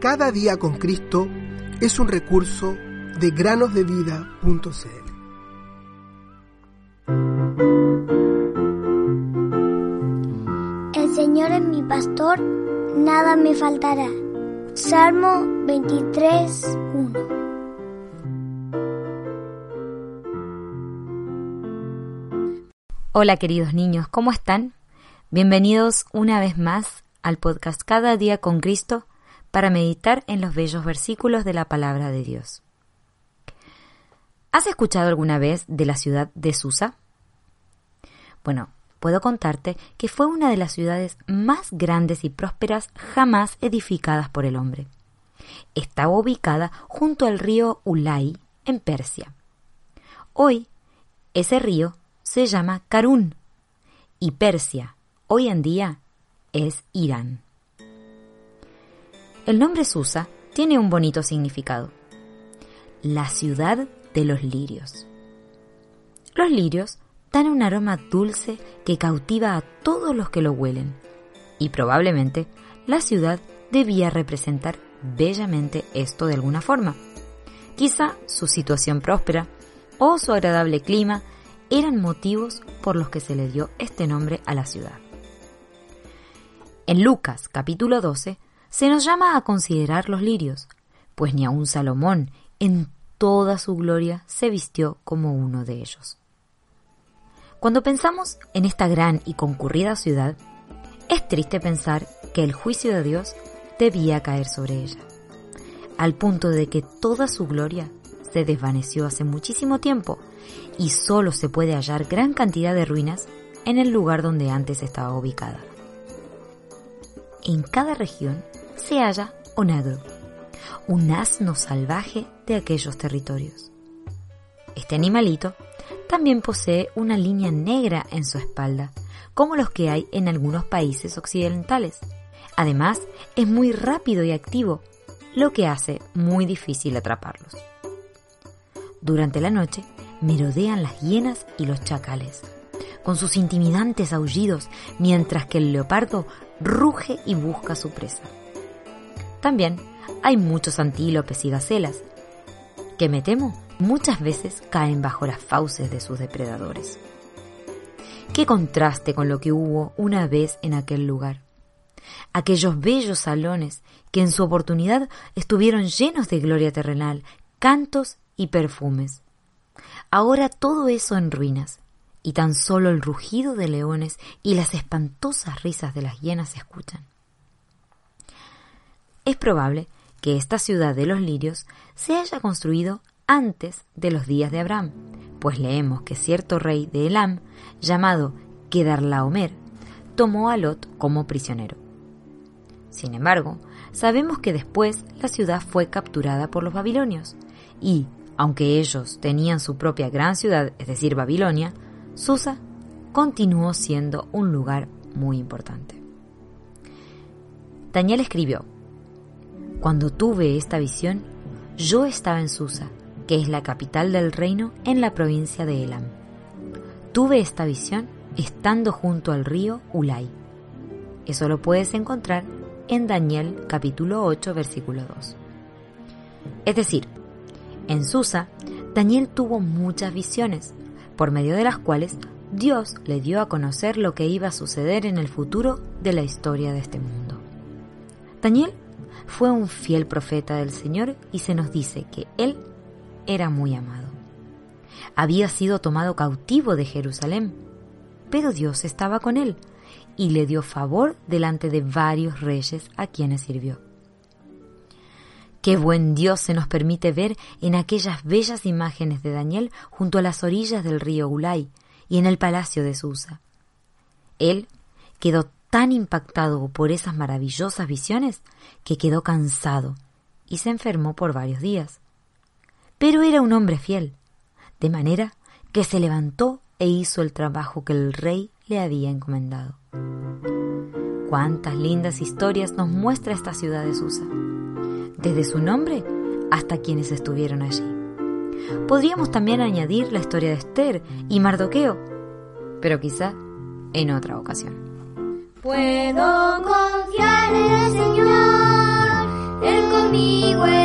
Cada día con Cristo es un recurso de granosdevida.cl. El Señor es mi pastor, nada me faltará. Salmo 23, 1. Hola queridos niños, ¿cómo están? Bienvenidos una vez más al podcast Cada día con Cristo para meditar en los bellos versículos de la palabra de Dios. ¿Has escuchado alguna vez de la ciudad de Susa? Bueno, puedo contarte que fue una de las ciudades más grandes y prósperas jamás edificadas por el hombre. Estaba ubicada junto al río Ulay, en Persia. Hoy, ese río se llama Karun y Persia, hoy en día, es Irán. El nombre Susa tiene un bonito significado. La ciudad de los lirios. Los lirios dan un aroma dulce que cautiva a todos los que lo huelen, y probablemente la ciudad debía representar bellamente esto de alguna forma. Quizá su situación próspera o su agradable clima eran motivos por los que se le dio este nombre a la ciudad. En Lucas capítulo 12 se nos llama a considerar los lirios, pues ni aun Salomón en toda su gloria se vistió como uno de ellos. Cuando pensamos en esta gran y concurrida ciudad, es triste pensar que el juicio de Dios debía caer sobre ella, al punto de que toda su gloria se desvaneció hace muchísimo tiempo y solo se puede hallar gran cantidad de ruinas en el lugar donde antes estaba ubicada. En cada región se halla Onagro, un asno salvaje de aquellos territorios. Este animalito también posee una línea negra en su espalda, como los que hay en algunos países occidentales. Además, es muy rápido y activo, lo que hace muy difícil atraparlos. Durante la noche, merodean las hienas y los chacales, con sus intimidantes aullidos, mientras que el leopardo ruge y busca su presa. También hay muchos antílopes y gacelas, que me temo muchas veces caen bajo las fauces de sus depredadores. Qué contraste con lo que hubo una vez en aquel lugar. Aquellos bellos salones que en su oportunidad estuvieron llenos de gloria terrenal, cantos y perfumes. Ahora todo eso en ruinas, y tan solo el rugido de leones y las espantosas risas de las hienas se escuchan. Es probable que esta ciudad de los lirios se haya construido antes de los días de Abraham, pues leemos que cierto rey de Elam, llamado Kedarlaomer, tomó a Lot como prisionero. Sin embargo, sabemos que después la ciudad fue capturada por los babilonios, y, aunque ellos tenían su propia gran ciudad, es decir, Babilonia, Susa continuó siendo un lugar muy importante. Daniel escribió, Cuando tuve esta visión, yo estaba en Susa, que es la capital del reino en la provincia de Elam. Tuve esta visión estando junto al río Ulay. Eso lo puedes encontrar en Daniel capítulo 8 versículo 2. Es decir, en Susa, Daniel tuvo muchas visiones, por medio de las cuales Dios le dio a conocer lo que iba a suceder en el futuro de la historia de este mundo. Daniel fue un fiel profeta del Señor y se nos dice que él era muy amado. Había sido tomado cautivo de Jerusalén, pero Dios estaba con él y le dio favor delante de varios reyes a quienes sirvió. Qué buen Dios se nos permite ver en aquellas bellas imágenes de Daniel junto a las orillas del río Ulay y en el palacio de Susa. Él quedó tan impactado por esas maravillosas visiones que quedó cansado y se enfermó por varios días. Pero era un hombre fiel, de manera que se levantó e hizo el trabajo que el rey le había encomendado. Cuántas lindas historias nos muestra esta ciudad de Susa desde su nombre hasta quienes estuvieron allí. Podríamos también añadir la historia de Esther y Mardoqueo, pero quizá en otra ocasión. Puedo confiar en el Señor, Él conmigo es.